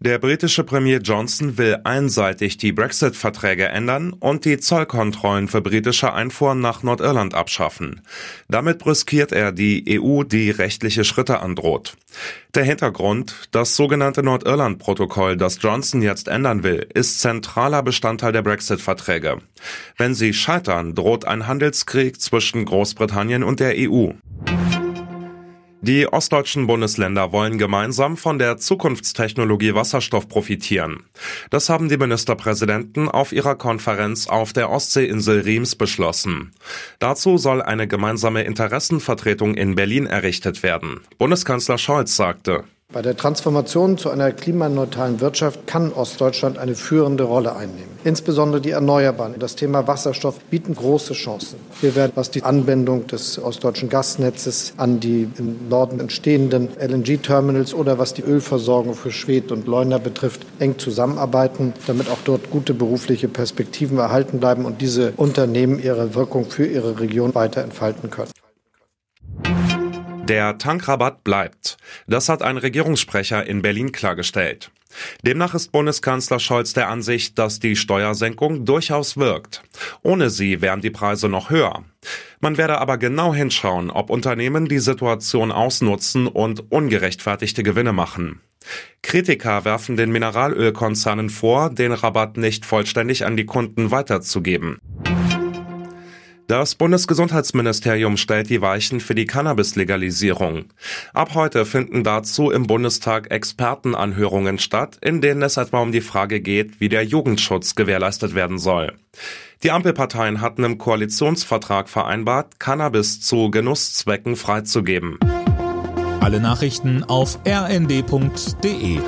Der britische Premier Johnson will einseitig die Brexit-Verträge ändern und die Zollkontrollen für britische Einfuhren nach Nordirland abschaffen. Damit brüskiert er die EU, die rechtliche Schritte androht. Der Hintergrund, das sogenannte Nordirland-Protokoll, das Johnson jetzt ändern will, ist zentraler Bestandteil der Brexit-Verträge. Wenn sie scheitern, droht ein Handelskrieg zwischen Großbritannien und der EU. Die ostdeutschen Bundesländer wollen gemeinsam von der Zukunftstechnologie Wasserstoff profitieren. Das haben die Ministerpräsidenten auf ihrer Konferenz auf der Ostseeinsel Riems beschlossen. Dazu soll eine gemeinsame Interessenvertretung in Berlin errichtet werden. Bundeskanzler Scholz sagte, bei der Transformation zu einer klimaneutralen Wirtschaft kann Ostdeutschland eine führende Rolle einnehmen. Insbesondere die Erneuerbaren, das Thema Wasserstoff bieten große Chancen. Wir werden, was die Anbindung des ostdeutschen Gasnetzes an die im Norden entstehenden LNG-Terminals oder was die Ölversorgung für Schwedt und Leuna betrifft, eng zusammenarbeiten, damit auch dort gute berufliche Perspektiven erhalten bleiben und diese Unternehmen ihre Wirkung für ihre Region weiter entfalten können. Der Tankrabatt bleibt. Das hat ein Regierungssprecher in Berlin klargestellt. Demnach ist Bundeskanzler Scholz der Ansicht, dass die Steuersenkung durchaus wirkt. Ohne sie wären die Preise noch höher. Man werde aber genau hinschauen, ob Unternehmen die Situation ausnutzen und ungerechtfertigte Gewinne machen. Kritiker werfen den Mineralölkonzernen vor, den Rabatt nicht vollständig an die Kunden weiterzugeben. Das Bundesgesundheitsministerium stellt die Weichen für die Cannabis-Legalisierung. Ab heute finden dazu im Bundestag Expertenanhörungen statt, in denen es etwa um die Frage geht, wie der Jugendschutz gewährleistet werden soll. Die Ampelparteien hatten im Koalitionsvertrag vereinbart, Cannabis zu Genusszwecken freizugeben. Alle Nachrichten auf rnd.de